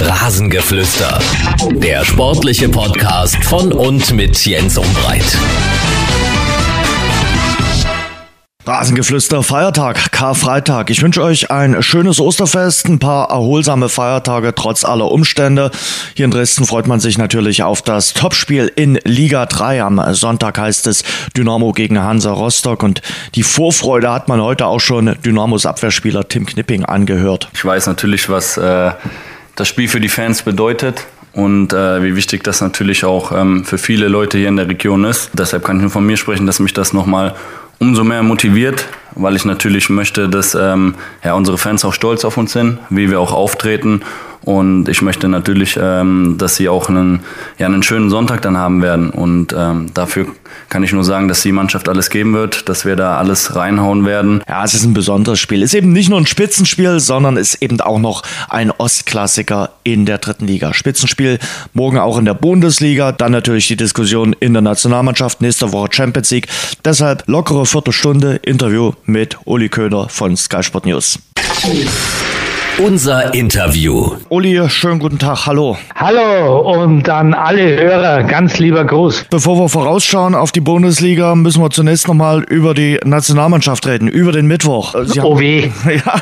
Rasengeflüster. Der sportliche Podcast von und mit Jens Umbreit. Rasengeflüster Feiertag, Karfreitag. Ich wünsche euch ein schönes Osterfest, ein paar erholsame Feiertage trotz aller Umstände. Hier in Dresden freut man sich natürlich auf das Topspiel in Liga 3. Am Sonntag heißt es Dynamo gegen Hansa Rostock und die Vorfreude hat man heute auch schon Dynamos Abwehrspieler Tim Knipping angehört. Ich weiß natürlich, was äh, das Spiel für die Fans bedeutet und äh, wie wichtig das natürlich auch ähm, für viele Leute hier in der Region ist. Deshalb kann ich nur von mir sprechen, dass mich das nochmal umso mehr motiviert, weil ich natürlich möchte, dass ähm, ja, unsere Fans auch stolz auf uns sind, wie wir auch auftreten. Und ich möchte natürlich, ähm, dass sie auch einen, ja, einen schönen Sonntag dann haben werden. Und ähm, dafür kann ich nur sagen, dass die Mannschaft alles geben wird, dass wir da alles reinhauen werden. Ja, es ist ein besonderes Spiel. Es ist eben nicht nur ein Spitzenspiel, sondern es ist eben auch noch ein Ostklassiker in der dritten Liga. Spitzenspiel morgen auch in der Bundesliga, dann natürlich die Diskussion in der Nationalmannschaft, nächste Woche Champions League. Deshalb lockere Viertelstunde Interview mit Uli Köhler von Sky Sport News. Unser Interview. Uli, schönen guten Tag, hallo. Hallo und an alle Hörer ganz lieber Gruß. Bevor wir vorausschauen auf die Bundesliga, müssen wir zunächst nochmal über die Nationalmannschaft reden, über den Mittwoch. Sie oh weh. Ja,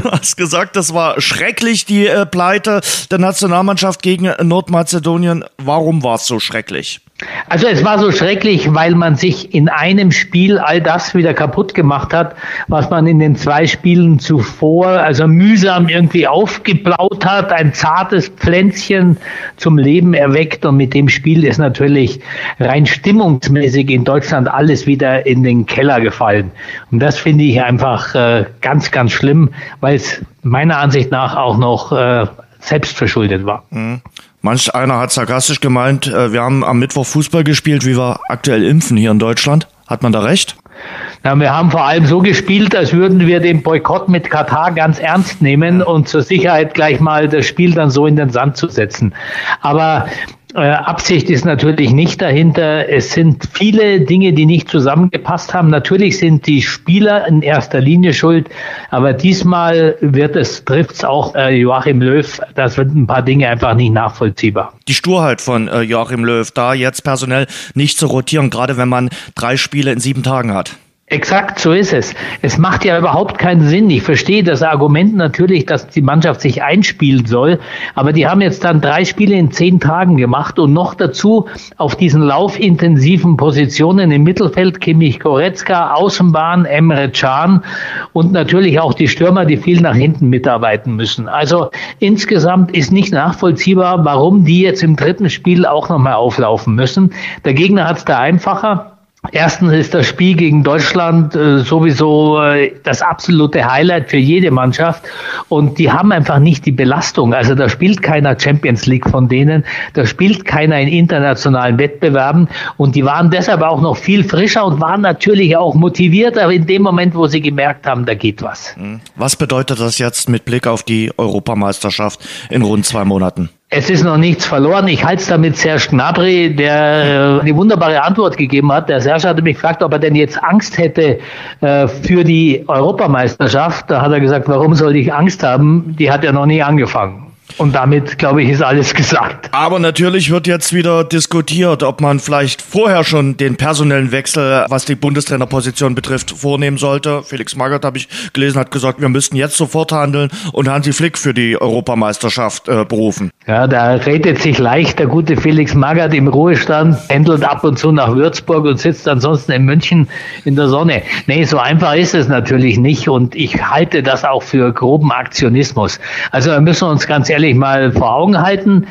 du hast gesagt, das war schrecklich, die äh, Pleite der Nationalmannschaft gegen Nordmazedonien. Warum war es so schrecklich? Also es war so schrecklich, weil man sich in einem Spiel all das wieder kaputt gemacht hat, was man in den zwei Spielen zuvor, also mühsam irgendwie aufgeblaut hat, ein zartes Pflänzchen zum Leben erweckt und mit dem Spiel ist natürlich rein stimmungsmäßig in Deutschland alles wieder in den Keller gefallen. Und das finde ich einfach äh, ganz, ganz schlimm, weil es meiner Ansicht nach auch noch äh, selbstverschuldet war. Mhm. Manch einer hat sarkastisch gemeint, äh, wir haben am Mittwoch Fußball gespielt, wie wir aktuell impfen hier in Deutschland. Hat man da recht? Ja, wir haben vor allem so gespielt, als würden wir den Boykott mit Katar ganz ernst nehmen und zur Sicherheit gleich mal das Spiel dann so in den Sand zu setzen. Aber Absicht ist natürlich nicht dahinter. Es sind viele Dinge, die nicht zusammengepasst haben. Natürlich sind die Spieler in erster Linie schuld, aber diesmal wird es, trifft es auch äh, Joachim Löw. Das wird ein paar Dinge einfach nicht nachvollziehbar. Die Sturheit von äh, Joachim Löw, da jetzt personell nicht zu rotieren, gerade wenn man drei Spiele in sieben Tagen hat. Exakt, so ist es. Es macht ja überhaupt keinen Sinn. Ich verstehe das Argument natürlich, dass die Mannschaft sich einspielen soll, aber die haben jetzt dann drei Spiele in zehn Tagen gemacht und noch dazu auf diesen laufintensiven Positionen im Mittelfeld Kimmich Koretzka, Außenbahn Emre Can und natürlich auch die Stürmer, die viel nach hinten mitarbeiten müssen. Also insgesamt ist nicht nachvollziehbar, warum die jetzt im dritten Spiel auch nochmal auflaufen müssen. Der Gegner hat es da einfacher. Erstens ist das Spiel gegen Deutschland äh, sowieso äh, das absolute Highlight für jede Mannschaft und die haben einfach nicht die Belastung. Also da spielt keiner Champions League von denen, da spielt keiner in internationalen Wettbewerben und die waren deshalb auch noch viel frischer und waren natürlich auch motiviert, aber in dem Moment, wo sie gemerkt haben, da geht was. Hm. Was bedeutet das jetzt mit Blick auf die Europameisterschaft in rund zwei Monaten? Es ist noch nichts verloren. Ich halte es damit Serge Gnabry, der äh, eine wunderbare Antwort gegeben hat. Der Serge hatte mich gefragt, ob er denn jetzt Angst hätte äh, für die Europameisterschaft. Da hat er gesagt, warum soll ich Angst haben? Die hat ja noch nie angefangen. Und damit, glaube ich, ist alles gesagt. Aber natürlich wird jetzt wieder diskutiert, ob man vielleicht vorher schon den personellen Wechsel, was die Bundestrainerposition betrifft, vornehmen sollte. Felix Magath, habe ich gelesen, hat gesagt, wir müssten jetzt sofort handeln und Hansi Flick für die Europameisterschaft äh, berufen. Ja, da redet sich leicht der gute Felix Magath im Ruhestand, pendelt ab und zu nach Würzburg und sitzt ansonsten in München in der Sonne. Nee, so einfach ist es natürlich nicht und ich halte das auch für groben Aktionismus. Also da müssen wir uns ganz ehrlich mal vor Augen halten.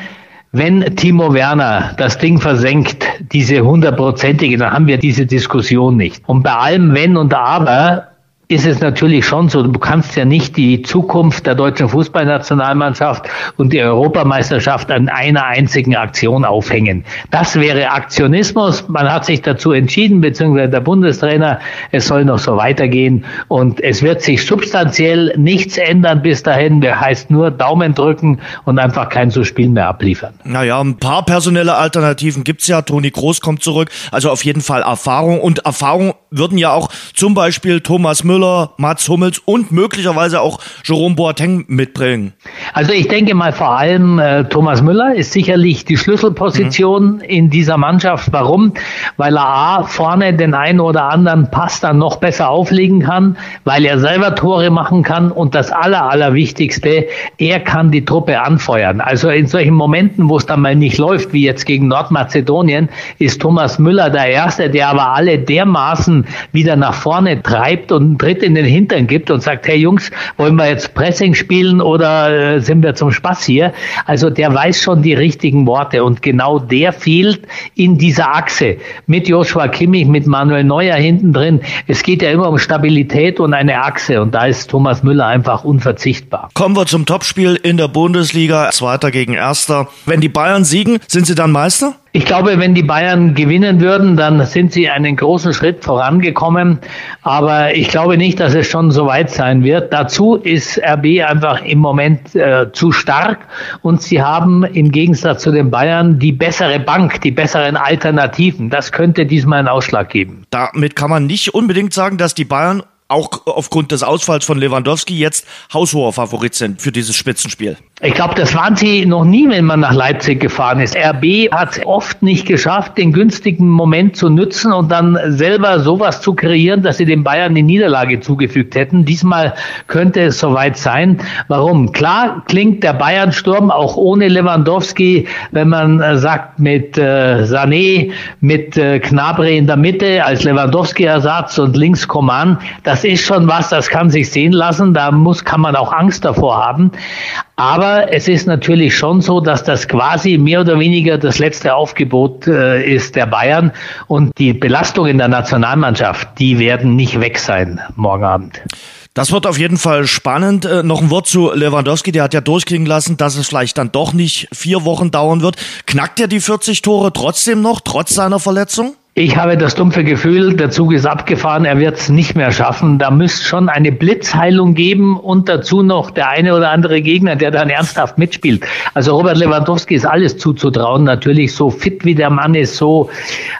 Wenn Timo Werner das Ding versenkt, diese hundertprozentige, dann haben wir diese Diskussion nicht. Und bei allem Wenn und Aber ist es natürlich schon so, du kannst ja nicht die Zukunft der deutschen Fußballnationalmannschaft und die Europameisterschaft an einer einzigen Aktion aufhängen. Das wäre Aktionismus. Man hat sich dazu entschieden, beziehungsweise der Bundestrainer, es soll noch so weitergehen und es wird sich substanziell nichts ändern bis dahin. Der heißt nur Daumen drücken und einfach kein so Spiel mehr abliefern. Naja, ein paar personelle Alternativen gibt's ja. Toni Groß kommt zurück. Also auf jeden Fall Erfahrung und Erfahrung würden ja auch zum Beispiel Thomas Müller Müller, Mats Hummels und möglicherweise auch Jerome Boateng mitbringen? Also ich denke mal vor allem äh, Thomas Müller ist sicherlich die Schlüsselposition mhm. in dieser Mannschaft. Warum? Weil er A, vorne den einen oder anderen Pass dann noch besser auflegen kann, weil er selber Tore machen kann und das Aller, Allerwichtigste, er kann die Truppe anfeuern. Also in solchen Momenten, wo es dann mal nicht läuft, wie jetzt gegen Nordmazedonien, ist Thomas Müller der Erste, der aber alle dermaßen wieder nach vorne treibt und Tritt in den Hintern gibt und sagt, hey Jungs, wollen wir jetzt Pressing spielen oder äh, sind wir zum Spaß hier? Also der weiß schon die richtigen Worte und genau der fehlt in dieser Achse mit Joshua Kimmich, mit Manuel Neuer hinten drin. Es geht ja immer um Stabilität und eine Achse und da ist Thomas Müller einfach unverzichtbar. Kommen wir zum Topspiel in der Bundesliga, Zweiter gegen Erster. Wenn die Bayern siegen, sind sie dann Meister? Ich glaube, wenn die Bayern gewinnen würden, dann sind sie einen großen Schritt vorangekommen. Aber ich glaube nicht, dass es schon so weit sein wird. Dazu ist RB einfach im Moment äh, zu stark und sie haben im Gegensatz zu den Bayern die bessere Bank, die besseren Alternativen. Das könnte diesmal einen Ausschlag geben. Damit kann man nicht unbedingt sagen, dass die Bayern auch aufgrund des Ausfalls von Lewandowski jetzt haushoher Favorit sind für dieses Spitzenspiel. Ich glaube, das waren sie noch nie, wenn man nach Leipzig gefahren ist. RB hat oft nicht geschafft, den günstigen Moment zu nutzen und dann selber sowas zu kreieren, dass sie den Bayern die Niederlage zugefügt hätten. Diesmal könnte es soweit sein. Warum? Klar klingt der Bayern-Sturm auch ohne Lewandowski, wenn man äh, sagt, mit äh, Sané, mit äh, Knabre in der Mitte als Lewandowski-Ersatz und links Coman. Das ist schon was, das kann sich sehen lassen. Da muss, kann man auch Angst davor haben. Aber es ist natürlich schon so, dass das quasi mehr oder weniger das letzte Aufgebot äh, ist der Bayern. Und die Belastung in der Nationalmannschaft, die werden nicht weg sein morgen Abend. Das wird auf jeden Fall spannend. Äh, noch ein Wort zu Lewandowski, der hat ja durchklingen lassen, dass es vielleicht dann doch nicht vier Wochen dauern wird. Knackt er die 40 Tore trotzdem noch, trotz seiner Verletzung? Ich habe das dumpfe Gefühl, der Zug ist abgefahren, er wird es nicht mehr schaffen. Da müsste schon eine Blitzheilung geben und dazu noch der eine oder andere Gegner, der dann ernsthaft mitspielt. Also Robert Lewandowski ist alles zuzutrauen, natürlich so fit wie der Mann ist, so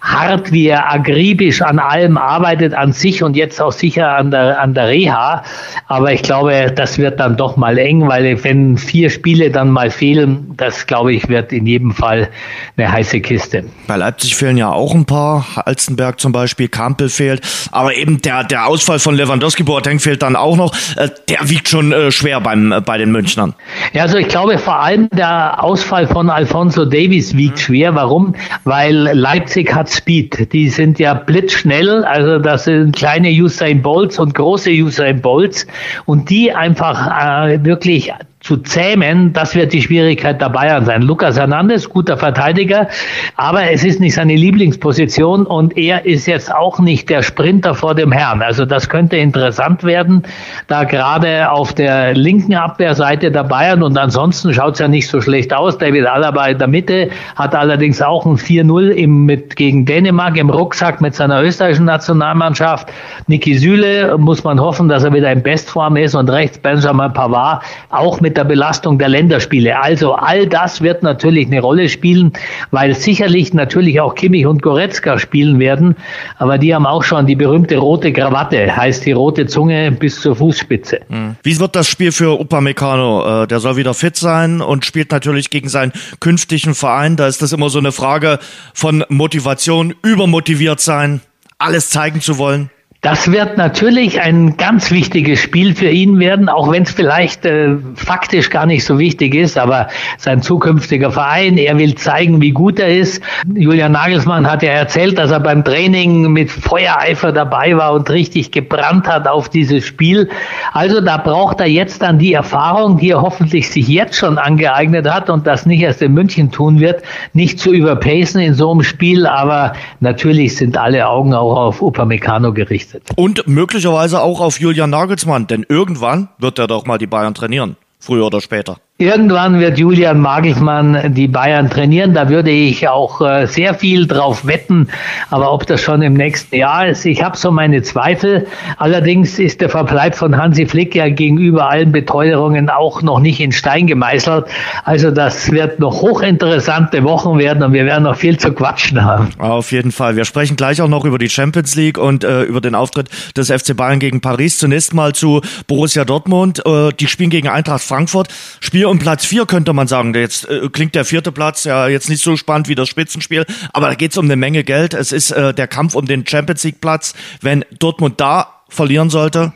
hart wie er agribisch an allem arbeitet, an sich und jetzt auch sicher an der, an der Reha. Aber ich glaube, das wird dann doch mal eng, weil wenn vier Spiele dann mal fehlen, das glaube ich wird in jedem Fall eine heiße Kiste. Bei Leipzig fehlen ja auch ein paar Halzenberg zum Beispiel, Kampel fehlt, aber eben der, der Ausfall von Lewandowski, Boateng fehlt dann auch noch, äh, der wiegt schon äh, schwer beim, äh, bei den Münchnern. Ja, also ich glaube vor allem der Ausfall von Alfonso Davies wiegt schwer. Warum? Weil Leipzig hat Speed. Die sind ja blitzschnell, also das sind kleine Usain Bolts und große Usain Bolts und die einfach äh, wirklich zu zähmen, das wird die Schwierigkeit der Bayern sein. Lucas Hernandez, guter Verteidiger, aber es ist nicht seine Lieblingsposition und er ist jetzt auch nicht der Sprinter vor dem Herrn. Also das könnte interessant werden, da gerade auf der linken Abwehrseite der Bayern und ansonsten schaut es ja nicht so schlecht aus. David Alaba in der Mitte hat allerdings auch ein 4-0 im, mit, gegen Dänemark im Rucksack mit seiner österreichischen Nationalmannschaft. Niki Süle muss man hoffen, dass er wieder in Bestform ist und rechts Benjamin Pavard auch der Belastung der Länderspiele. Also all das wird natürlich eine Rolle spielen, weil sicherlich natürlich auch Kimmich und Goretzka spielen werden, aber die haben auch schon die berühmte rote Krawatte, heißt die rote Zunge bis zur Fußspitze. Hm. Wie wird das Spiel für Upamecano? Äh, der soll wieder fit sein und spielt natürlich gegen seinen künftigen Verein. Da ist das immer so eine Frage von Motivation, übermotiviert sein, alles zeigen zu wollen. Das wird natürlich ein ganz wichtiges Spiel für ihn werden, auch wenn es vielleicht äh, faktisch gar nicht so wichtig ist, aber sein zukünftiger Verein, er will zeigen, wie gut er ist. Julian Nagelsmann hat ja erzählt, dass er beim Training mit Feuereifer dabei war und richtig gebrannt hat auf dieses Spiel. Also da braucht er jetzt dann die Erfahrung, die er hoffentlich sich jetzt schon angeeignet hat und das nicht erst in München tun wird, nicht zu überpacen in so einem Spiel, aber natürlich sind alle Augen auch auf Upamecano gerichtet getestet. Und möglicherweise auch auf Julian Nagelsmann, denn irgendwann wird er doch mal die Bayern trainieren. Früher oder später. Irgendwann wird Julian Magelsmann die Bayern trainieren. Da würde ich auch äh, sehr viel drauf wetten. Aber ob das schon im nächsten Jahr ist, ich habe so meine Zweifel. Allerdings ist der Verbleib von Hansi Flick ja gegenüber allen Beteuerungen auch noch nicht in Stein gemeißelt. Also das wird noch hochinteressante Wochen werden und wir werden noch viel zu quatschen haben. Auf jeden Fall. Wir sprechen gleich auch noch über die Champions League und äh, über den Auftritt des FC Bayern gegen Paris. Zunächst mal zu Borussia Dortmund. Äh, die spielen gegen Eintracht Frankfurt. Spiel Vier und Platz vier könnte man sagen. Jetzt äh, klingt der vierte Platz ja jetzt nicht so spannend wie das Spitzenspiel, aber da geht es um eine Menge Geld. Es ist äh, der Kampf um den Champions League Platz. Wenn Dortmund da verlieren sollte,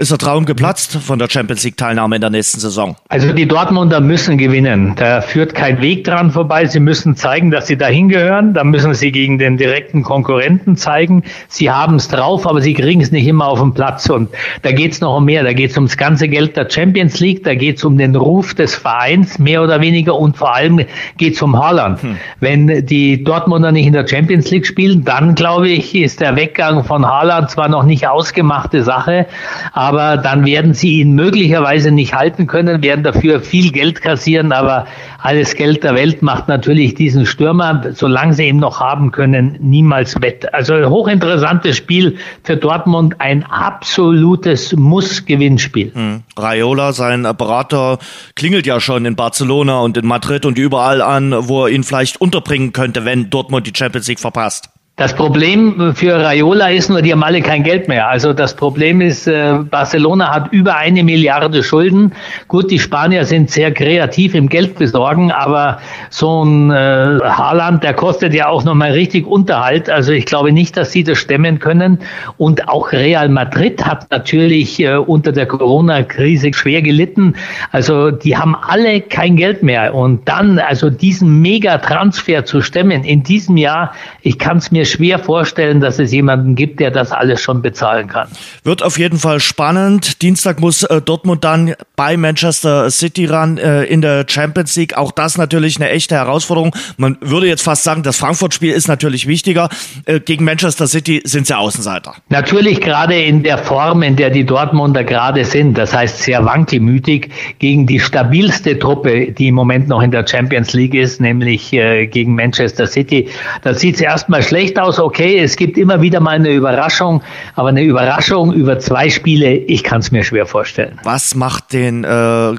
ist der Traum geplatzt von der Champions League Teilnahme in der nächsten Saison? Also die Dortmunder müssen gewinnen. Da führt kein Weg dran vorbei. Sie müssen zeigen, dass sie dahin gehören. Da müssen sie gegen den direkten Konkurrenten zeigen. Sie haben es drauf, aber sie kriegen es nicht immer auf den Platz. Und da geht es noch um mehr. Da geht es ums ganze Geld der Champions League. Da geht es um den Ruf des Vereins, mehr oder weniger. Und vor allem geht es um Haaland. Hm. Wenn die Dortmunder nicht in der Champions League spielen, dann glaube ich, ist der Weggang von Haaland zwar noch nicht ausgemachte Sache, aber aber dann werden sie ihn möglicherweise nicht halten können, werden dafür viel Geld kassieren, aber alles Geld der Welt macht natürlich diesen Stürmer, solange sie ihn noch haben können, niemals wett. Also hochinteressantes Spiel für Dortmund, ein absolutes Muss-Gewinnspiel. Hm. Raiola, sein Berater, klingelt ja schon in Barcelona und in Madrid und überall an, wo er ihn vielleicht unterbringen könnte, wenn Dortmund die Champions League verpasst. Das Problem für Raiola ist nur, die haben alle kein Geld mehr. Also das Problem ist, äh, Barcelona hat über eine Milliarde Schulden. Gut, die Spanier sind sehr kreativ im Geldbesorgen, aber so ein äh, Haaland, der kostet ja auch nochmal richtig Unterhalt. Also ich glaube nicht, dass sie das stemmen können. Und auch Real Madrid hat natürlich äh, unter der Corona-Krise schwer gelitten. Also die haben alle kein Geld mehr. Und dann also diesen Mega-Transfer zu stemmen in diesem Jahr, ich kann es mir schwer vorstellen, dass es jemanden gibt, der das alles schon bezahlen kann. Wird auf jeden Fall spannend. Dienstag muss äh, Dortmund dann bei Manchester City ran äh, in der Champions League. Auch das natürlich eine echte Herausforderung. Man würde jetzt fast sagen, das Frankfurt-Spiel ist natürlich wichtiger. Äh, gegen Manchester City sind sie Außenseiter. Natürlich gerade in der Form, in der die Dortmunder gerade sind. Das heißt sehr wankelmütig gegen die stabilste Truppe, die im Moment noch in der Champions League ist, nämlich äh, gegen Manchester City. Da sieht es erstmal schlecht aus, okay, es gibt immer wieder mal eine Überraschung, aber eine Überraschung über zwei Spiele, ich kann es mir schwer vorstellen. Was macht den äh,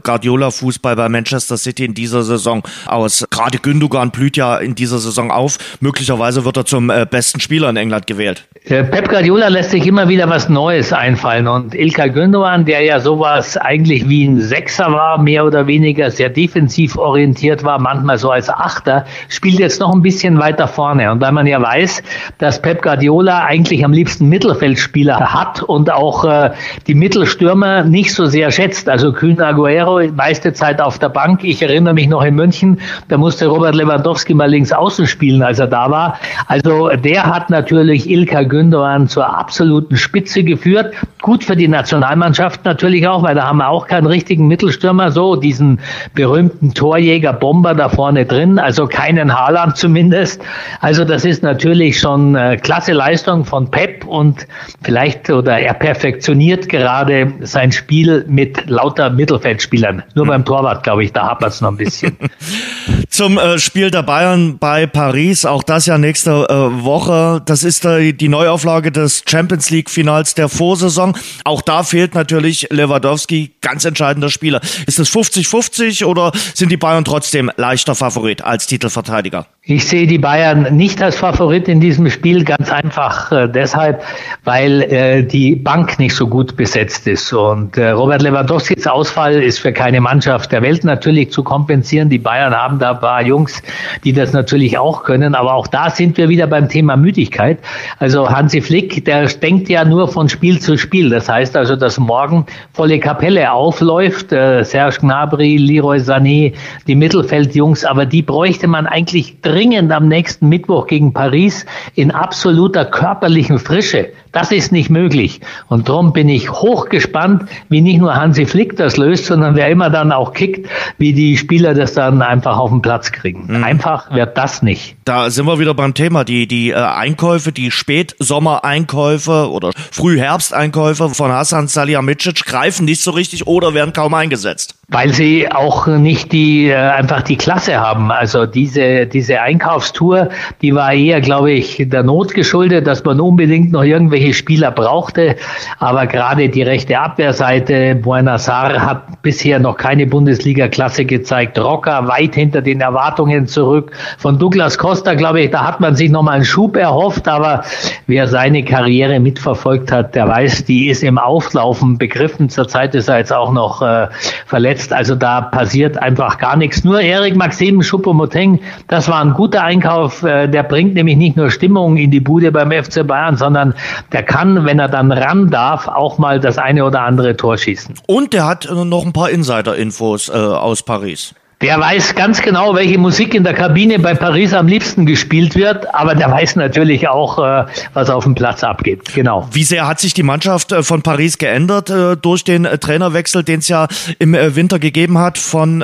Guardiola-Fußball bei Manchester City in dieser Saison aus? Gerade Gündogan blüht ja in dieser Saison auf. Möglicherweise wird er zum äh, besten Spieler in England gewählt. Äh, Pep Guardiola lässt sich immer wieder was Neues einfallen und Ilka Gündogan, der ja sowas eigentlich wie ein Sechser war, mehr oder weniger sehr defensiv orientiert war, manchmal so als Achter, spielt jetzt noch ein bisschen weiter vorne. Und weil man ja weiß, dass Pep Guardiola eigentlich am liebsten Mittelfeldspieler hat und auch äh, die Mittelstürmer nicht so sehr schätzt. Also Kühn Aguero meiste Zeit auf der Bank. Ich erinnere mich noch in München, da musste Robert Lewandowski mal links außen spielen, als er da war. Also der hat natürlich Ilka Gündogan zur absoluten Spitze geführt. Gut für die Nationalmannschaft natürlich auch, weil da haben wir auch keinen richtigen Mittelstürmer, so diesen berühmten Torjäger Bomber da vorne drin, also keinen Haaland zumindest. Also das ist natürlich schon äh, klasse Leistung von Pep und vielleicht oder er perfektioniert gerade sein Spiel mit lauter Mittelfeldspielern. Nur beim Torwart, glaube ich, da hapert es noch ein bisschen. Zum äh, Spiel der Bayern bei Paris, auch das ja nächste äh, Woche. Das ist äh, die Neuauflage des Champions League Finals der Vorsaison. Auch da fehlt natürlich Lewandowski, ganz entscheidender Spieler. Ist es 50-50 oder sind die Bayern trotzdem leichter Favorit als Titelverteidiger? Ich sehe die Bayern nicht als Favorit in diesem Spiel, ganz einfach äh, deshalb, weil äh, die Bank nicht so gut besetzt ist. Und äh, Robert Lewandowskis Ausfall ist für keine Mannschaft der Welt natürlich zu kompensieren. Die Bayern haben da ein paar Jungs, die das natürlich auch können. Aber auch da sind wir wieder beim Thema Müdigkeit. Also Hansi Flick, der denkt ja nur von Spiel zu Spiel. Das heißt also, dass morgen volle Kapelle aufläuft. Äh, Serge Gnabry, Leroy Sané, die Mittelfeldjungs. Aber die bräuchte man eigentlich dringend am nächsten Mittwoch gegen Paris in absoluter körperlichen Frische. Das ist nicht möglich. Und darum bin ich hochgespannt, wie nicht nur Hansi Flick das löst, sondern wer immer dann auch kickt, wie die Spieler das dann einfach auf den Platz kriegen. Mhm. Einfach wird das nicht. Da sind wir wieder beim Thema. Die, die äh, Einkäufe, die Spätsommereinkäufe oder Frühherbsteinkäufe von Hassan Salihamidzic greifen nicht so richtig oder werden kaum eingesetzt. Weil sie auch nicht die äh, einfach die Klasse haben. Also diese diese Einkaufstour, die war eher, glaube ich, der Not geschuldet, dass man unbedingt noch irgendwelche Spieler brauchte. Aber gerade die rechte Abwehrseite, Buenassar hat bisher noch keine Bundesliga-Klasse gezeigt. Rocker weit hinter den Erwartungen zurück. Von Douglas Costa, glaube ich, da hat man sich noch mal einen Schub erhofft. Aber wer seine Karriere mitverfolgt hat, der weiß, die ist im Auflaufen begriffen. Zurzeit ist er jetzt auch noch äh, verletzt. Also da passiert einfach gar nichts. Nur Erik Maxim Schupomoteng, das war ein guter Einkauf. Äh, der bringt nämlich nicht nur Stimmung in die Bude beim FC Bayern, sondern der kann, wenn er dann ran darf, auch mal das eine oder andere Tor schießen. Und der hat noch ein paar Insider-Infos äh, aus Paris. Der weiß ganz genau, welche Musik in der Kabine bei Paris am liebsten gespielt wird, aber der weiß natürlich auch, äh, was auf dem Platz abgeht. Genau. Wie sehr hat sich die Mannschaft äh, von Paris geändert äh, durch den Trainerwechsel, den es ja im Winter gegeben hat von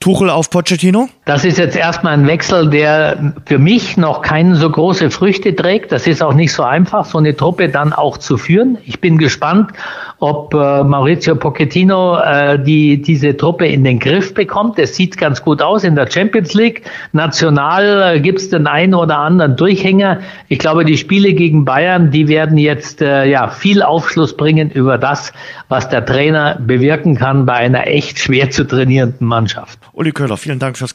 Tuchel auf Pochettino? Das ist jetzt erstmal ein Wechsel, der für mich noch keine so große Früchte trägt. Das ist auch nicht so einfach, so eine Truppe dann auch zu führen. Ich bin gespannt, ob Maurizio Pochettino die, diese Truppe in den Griff bekommt. Es sieht ganz gut aus in der Champions League. National äh, gibt es den einen oder anderen Durchhänger. Ich glaube, die Spiele gegen Bayern, die werden jetzt äh, ja viel Aufschluss bringen über das, was der Trainer bewirken kann bei einer echt schwer zu trainierenden Mannschaft. Uli Köhler, vielen Dank fürs